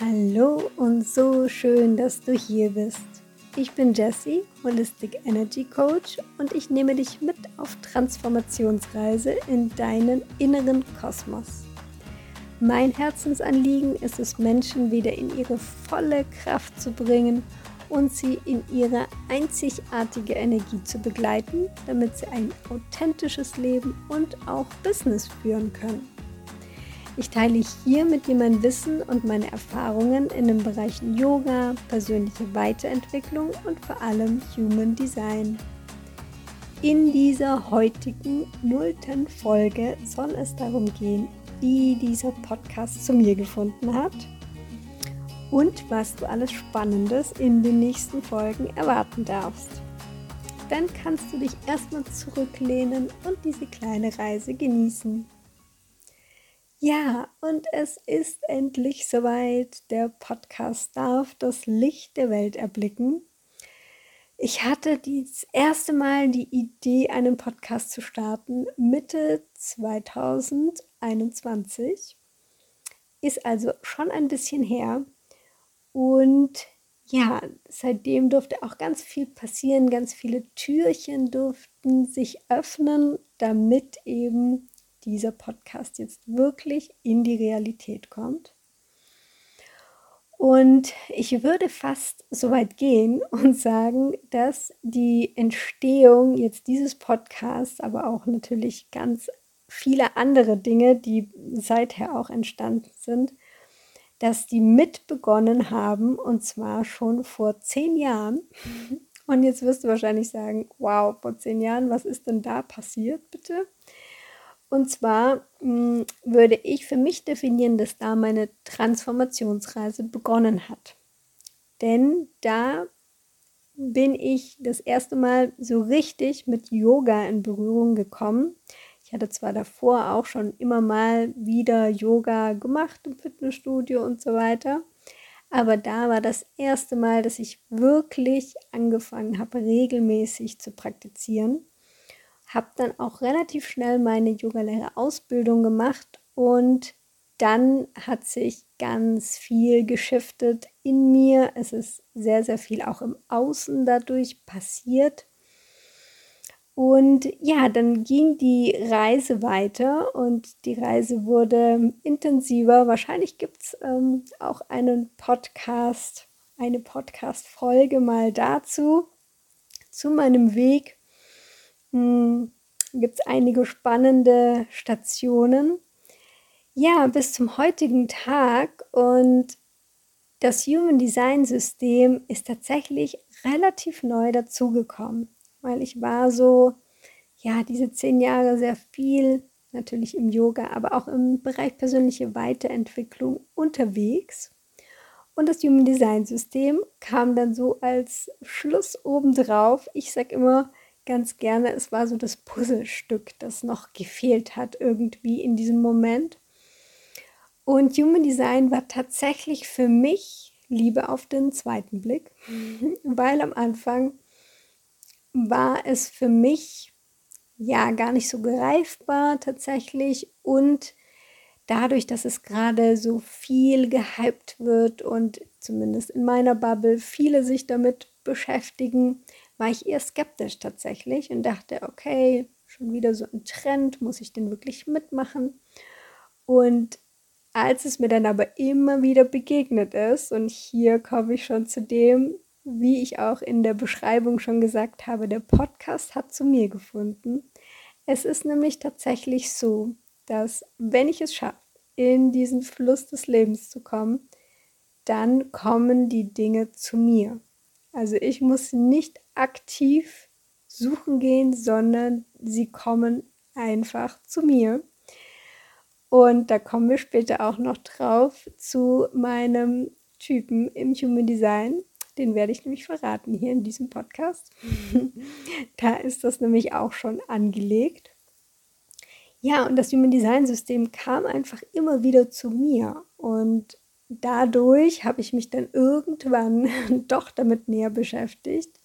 Hallo und so schön, dass du hier bist. Ich bin Jessie, Holistic Energy Coach und ich nehme dich mit auf Transformationsreise in deinen inneren Kosmos. Mein Herzensanliegen ist es, Menschen wieder in ihre volle Kraft zu bringen und sie in ihre einzigartige Energie zu begleiten, damit sie ein authentisches Leben und auch Business führen können. Ich teile hier mit dir mein Wissen und meine Erfahrungen in den Bereichen Yoga, persönliche Weiterentwicklung und vor allem Human Design. In dieser heutigen nullten Folge soll es darum gehen, wie dieser Podcast zu mir gefunden hat und was du alles Spannendes in den nächsten Folgen erwarten darfst. Dann kannst du dich erstmal zurücklehnen und diese kleine Reise genießen. Ja, und es ist endlich soweit. Der Podcast darf das Licht der Welt erblicken. Ich hatte das erste Mal die Idee, einen Podcast zu starten, Mitte 2021. Ist also schon ein bisschen her. Und ja, seitdem durfte auch ganz viel passieren, ganz viele Türchen durften sich öffnen, damit eben dieser Podcast jetzt wirklich in die Realität kommt. Und ich würde fast so weit gehen und sagen, dass die Entstehung jetzt dieses Podcasts, aber auch natürlich ganz viele andere Dinge, die seither auch entstanden sind, dass die mitbegonnen haben und zwar schon vor zehn Jahren. Und jetzt wirst du wahrscheinlich sagen, wow, vor zehn Jahren, was ist denn da passiert, bitte? Und zwar mh, hm, würde ich für mich definieren, dass da meine Transformationsreise begonnen hat. Denn da bin ich das erste Mal so richtig mit Yoga in Berührung gekommen. Ich hatte zwar davor auch schon immer mal wieder Yoga gemacht im Fitnessstudio und so weiter, aber da war das erste Mal, dass ich wirklich angefangen habe, regelmäßig zu praktizieren habe dann auch relativ schnell meine Yogalehrerausbildung gemacht und dann hat sich ganz viel geschiftet in mir. Es ist sehr, sehr viel auch im Außen dadurch passiert. Und ja, dann ging die Reise weiter und die Reise wurde intensiver. Wahrscheinlich gibt es ähm, auch einen Podcast, eine Podcast-Folge mal dazu, zu meinem Weg Gibt es einige spannende Stationen. Ja, bis zum heutigen Tag und das Human Design System ist tatsächlich relativ neu dazugekommen, weil ich war so, ja, diese zehn Jahre sehr viel, natürlich im Yoga, aber auch im Bereich persönliche Weiterentwicklung unterwegs. Und das Human Design System kam dann so als Schluss obendrauf. Ich sage immer, ganz gerne, es war so das Puzzlestück, das noch gefehlt hat irgendwie in diesem Moment. Und Human Design war tatsächlich für mich Liebe auf den zweiten Blick, weil am Anfang war es für mich ja gar nicht so greifbar tatsächlich und dadurch, dass es gerade so viel gehypt wird und zumindest in meiner Bubble viele sich damit beschäftigen, war ich eher skeptisch tatsächlich und dachte, okay, schon wieder so ein Trend, muss ich den wirklich mitmachen? Und als es mir dann aber immer wieder begegnet ist, und hier komme ich schon zu dem, wie ich auch in der Beschreibung schon gesagt habe, der Podcast hat zu mir gefunden. Es ist nämlich tatsächlich so, dass wenn ich es schaffe, in diesen Fluss des Lebens zu kommen, dann kommen die Dinge zu mir. Also ich muss nicht aktiv suchen gehen, sondern sie kommen einfach zu mir. Und da kommen wir später auch noch drauf zu meinem Typen im Human Design. Den werde ich nämlich verraten hier in diesem Podcast. da ist das nämlich auch schon angelegt. Ja, und das Human Design System kam einfach immer wieder zu mir. Und dadurch habe ich mich dann irgendwann doch damit näher beschäftigt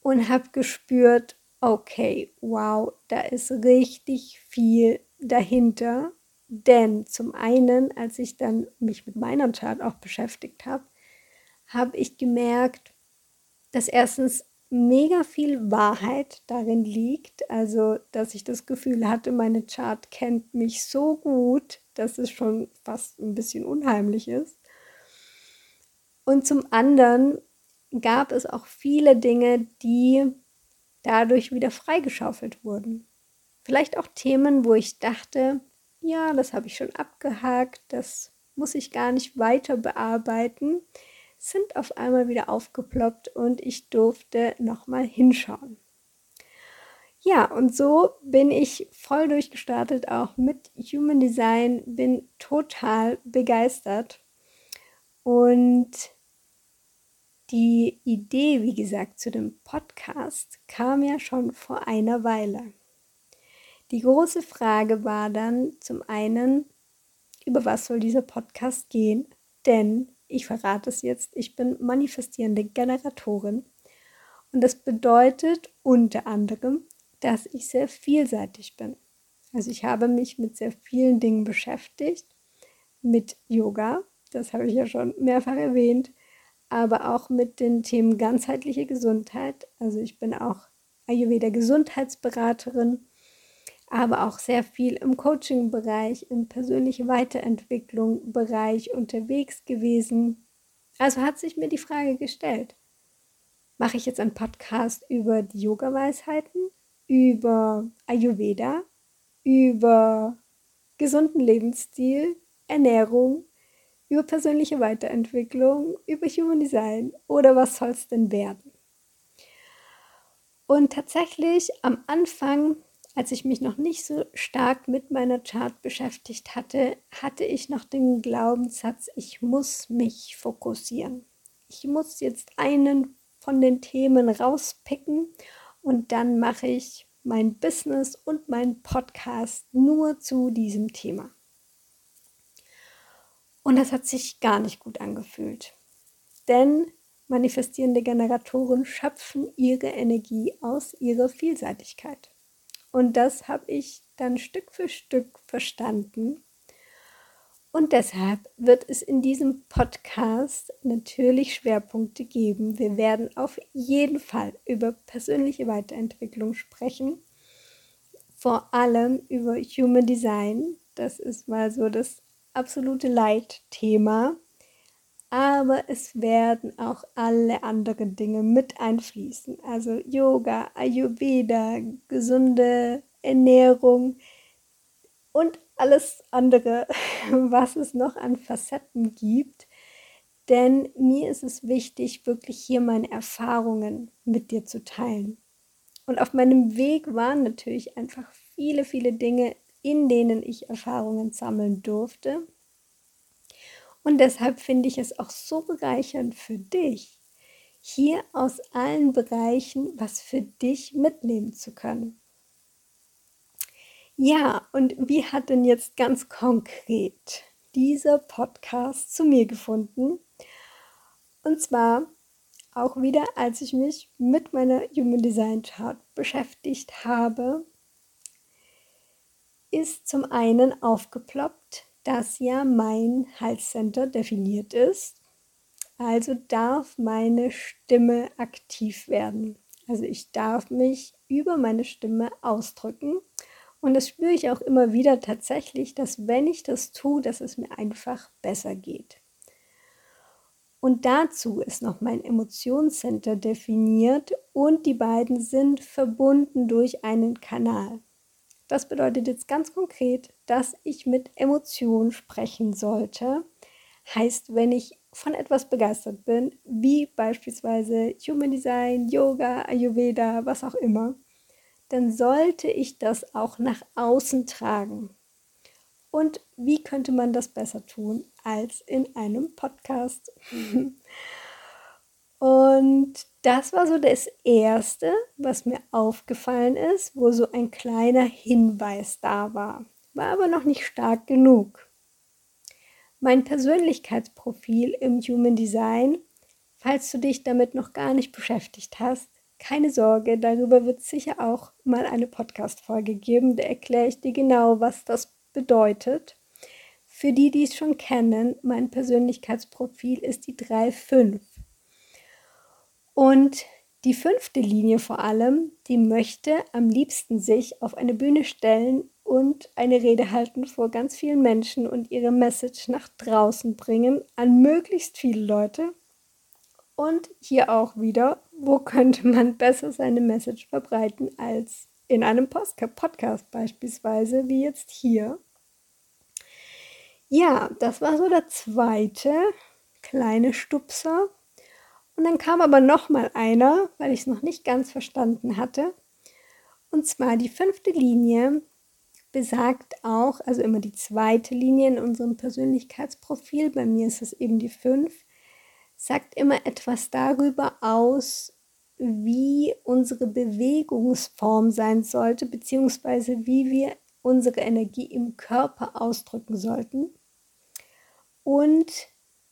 und habe gespürt, okay, wow, da ist richtig viel dahinter, Denn zum einen, als ich dann mich mit meiner Chart auch beschäftigt habe, habe ich gemerkt, dass erstens mega viel Wahrheit darin liegt. Also, dass ich das Gefühl hatte, meine Chart kennt mich so gut, dass es schon fast ein bisschen unheimlich ist. Und zum anderen gab es auch viele Dinge, die dadurch wieder freigeschaufelt wurden. Vielleicht auch Themen, wo ich dachte, ja, das habe ich schon abgehakt, das muss ich gar nicht weiter bearbeiten, sind auf einmal wieder aufgeploppt und ich durfte nochmal hinschauen. Ja, und so bin ich voll durchgestartet, auch mit Human Design, bin total begeistert. Und die Idee, wie gesagt, zu dem Podcast kam ja schon vor einer Weile. Die große Frage war dann zum einen, über was soll dieser Podcast gehen? Denn, ich verrate es jetzt, ich bin manifestierende Generatorin. Und das bedeutet unter anderem, dass ich sehr vielseitig bin. Also ich habe mich mit sehr vielen Dingen beschäftigt, mit Yoga, das habe ich ja schon mehrfach erwähnt, aber auch mit den Themen ganzheitliche Gesundheit. Also ich bin auch Ayurveda Gesundheitsberaterin, aber auch sehr viel im Coaching-Bereich, im persönliche Weiterentwicklung-Bereich unterwegs gewesen. Also hat sich mir die Frage gestellt, mache ich jetzt einen Podcast über die Yoga-Weisheiten, über Ayurveda, über gesunden Lebensstil, Ernährung, über persönliche Weiterentwicklung, über Human Design oder was soll es denn werden? Und tatsächlich am Anfang, als ich mich noch nicht so stark mit meiner Chart beschäftigt hatte, hatte ich noch den Glaubenssatz, ich muss mich fokussieren. Ich muss jetzt einen von den Themen rauspicken und dann mache ich mein Business und mein Podcast nur zu diesem Thema. Und das hat sich gar nicht gut angefühlt. Denn manifestierende Generatoren schöpfen ihre Energie aus ihrer Vielseitigkeit. Und das habe ich dann Stück für Stück verstanden. Und deshalb wird es in diesem Podcast natürlich Schwerpunkte geben. Wir werden auf jeden Fall über persönliche Weiterentwicklung sprechen. Vor allem über Human Design. Das ist mal so das absolute Leitthema. Aber es werden auch alle anderen Dinge mit einfließen. Also Yoga, Ayurveda, gesunde Ernährung und alles andere, was es noch an Facetten gibt. Denn mir ist es wichtig, wirklich hier meine Erfahrungen mit dir zu teilen. Und auf meinem Weg waren natürlich einfach viele, viele Dinge in denen ich Erfahrungen sammeln durfte. Und deshalb finde ich es auch so bereichernd für dich, hier aus allen Bereichen was für dich mitnehmen zu können. Ja, und wie hat denn jetzt ganz konkret dieser Podcast zu mir gefunden? Und zwar auch wieder, als ich mich mit meiner Human Design Chart beschäftigt habe ist zum einen aufgeploppt, dass ja mein Halscenter definiert ist. Also darf meine Stimme aktiv werden. Also ich darf mich über meine Stimme ausdrücken. Und das spüre ich auch immer wieder tatsächlich, dass wenn ich das tue, dass es mir einfach besser geht. Und dazu ist noch mein Emotionscenter definiert und die beiden sind verbunden durch einen Kanal. Das bedeutet jetzt ganz konkret, dass ich mit Emotionen sprechen sollte. Heißt, wenn ich von etwas begeistert bin, wie beispielsweise Human Design, Yoga, Ayurveda, was auch immer, dann sollte ich das auch nach außen tragen. Und wie könnte man das besser tun als in einem Podcast? Und das war so das Erste, was mir aufgefallen ist, wo so ein kleiner Hinweis da war. War aber noch nicht stark genug. Mein Persönlichkeitsprofil im Human Design, falls du dich damit noch gar nicht beschäftigt hast, keine Sorge, darüber wird es sicher auch mal eine Podcast-Folge geben. Da erkläre ich dir genau, was das bedeutet. für die, die es schon kennen, mein Persönlichkeitsprofil ist die 3.5. Und die fünfte Linie vor allem, die möchte am liebsten sich auf eine Bühne stellen und eine Rede halten vor ganz vielen Menschen und ihre Message nach draußen bringen an möglichst viele Leute. Und hier auch wieder, wo könnte man besser seine Message verbreiten als in einem Podcast beispielsweise, wie jetzt hier. Ja, das war so der zweite kleine Stupser. Und dann kam aber noch mal einer, weil ich es noch nicht ganz verstanden hatte. Und zwar die fünfte Linie besagt auch, also immer die zweite Linie in unserem Persönlichkeitsprofil, bei mir ist es eben die fünf, sagt immer etwas darüber aus, wie unsere Bewegungsform sein sollte, beziehungsweise wie wir unsere Energie im Körper ausdrücken sollten. Und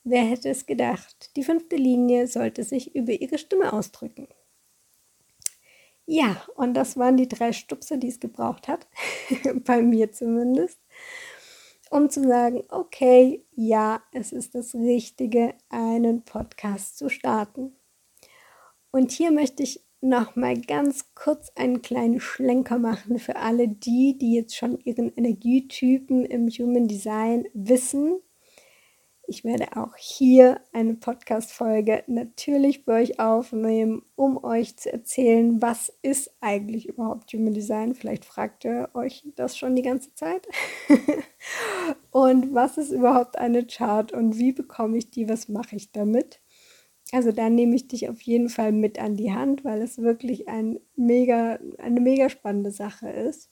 wer hätte es gedacht, die fünfte Linie sollte sich über ihre Stimme ausdrücken. Ja, und das waren die drei Stupser, die es gebraucht hat, bei mir zumindest, um zu sagen, okay, ja, es ist das Richtige, einen Podcast zu starten. Und hier möchte ich noch mal ganz kurz einen kleinen Schlenker machen für alle die, die jetzt schon ihren Energietypen im Human Design wissen. Ich werde auch hier eine Podcast-Folge natürlich für euch aufnehmen, um euch zu erzählen, was ist eigentlich überhaupt Human Design. Vielleicht fragt ihr euch das schon die ganze Zeit. und was ist überhaupt eine Chart und wie bekomme ich die, was mache ich damit? Also da nehme ich dich auf jeden Fall mit an die Hand, weil es wirklich ein mega, eine mega spannende Sache ist.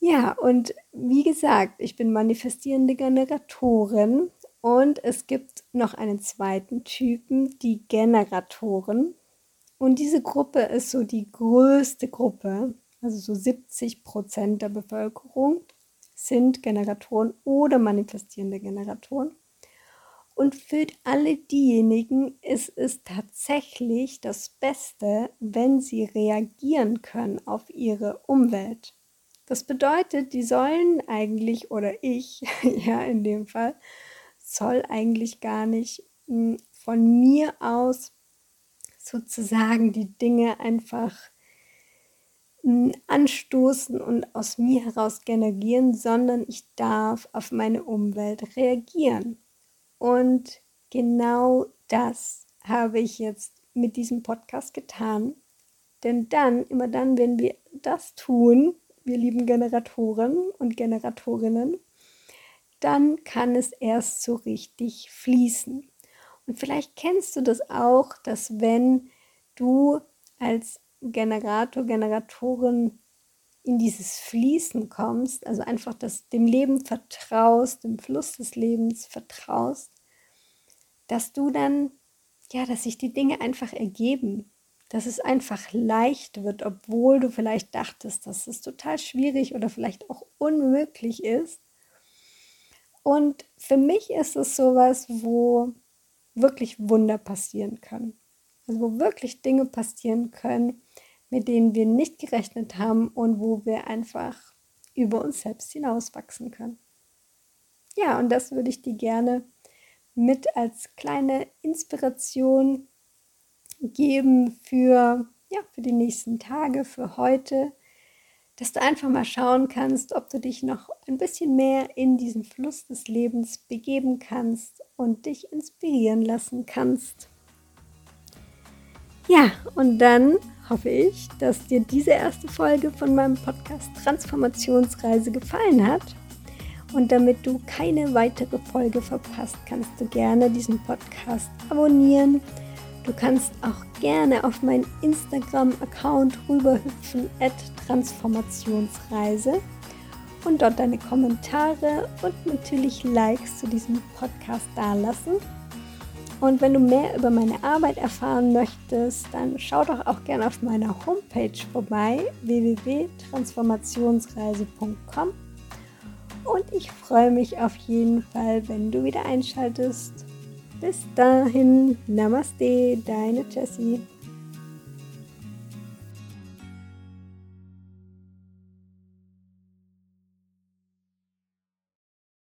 Ja, und wie gesagt, ich bin manifestierende Generatorin und es gibt noch einen zweiten Typen, die Generatoren. Und diese Gruppe ist so die größte Gruppe, also so 70 Prozent der Bevölkerung sind Generatoren oder manifestierende Generatoren. Und für alle diejenigen ist es tatsächlich das Beste, wenn sie reagieren können auf ihre Umwelt. Das bedeutet, die sollen eigentlich, oder ich, ja in dem Fall, soll eigentlich gar nicht hm, von mir aus sozusagen die Dinge einfach hm, anstoßen und aus mir heraus generieren, sondern ich darf auf meine Umwelt reagieren. Und genau das habe ich jetzt mit diesem Podcast getan. Denn dann, immer dann, wenn wir das tun, wir lieben Generatoren und Generatorinnen, dann kann es erst so richtig fließen. Und vielleicht kennst du das auch, dass wenn du als Generator, Generatorin in dieses Fließen kommst, also einfach das, dem Leben vertraust, dem Fluss des Lebens vertraust, dass du dann, ja, dass sich die Dinge einfach ergeben, dass es einfach leicht wird, obwohl du vielleicht dachtest, dass es total schwierig oder vielleicht auch unmöglich ist. Und für mich ist es sowas, wo wirklich Wunder passieren können. Also wo wirklich Dinge passieren können, mit denen wir nicht gerechnet haben und wo wir einfach über uns selbst hinauswachsen können. Ja, und das würde ich dir gerne mit als kleine Inspiration geben für, ja, für die nächsten Tage, für heute, dass du einfach mal schauen kannst, ob du dich noch ein bisschen mehr in diesen Fluss des Lebens begeben kannst und dich inspirieren lassen kannst. Ja, und dann hoffe ich, dass dir diese erste Folge von meinem Podcast Transformationsreise gefallen hat. Und damit du keine weitere Folge verpasst, kannst du gerne diesen Podcast abonnieren. Du kannst auch gerne auf meinen Instagram-Account rüberhüpfen, at Transformationsreise und dort deine Kommentare und natürlich Likes zu diesem Podcast dalassen. Und wenn du mehr über meine Arbeit erfahren möchtest, dann schau doch auch gerne auf meiner Homepage vorbei www.transformationsreise.com. Und ich freue mich auf jeden Fall, wenn du wieder einschaltest. Bis dahin, Namaste, deine Jessie.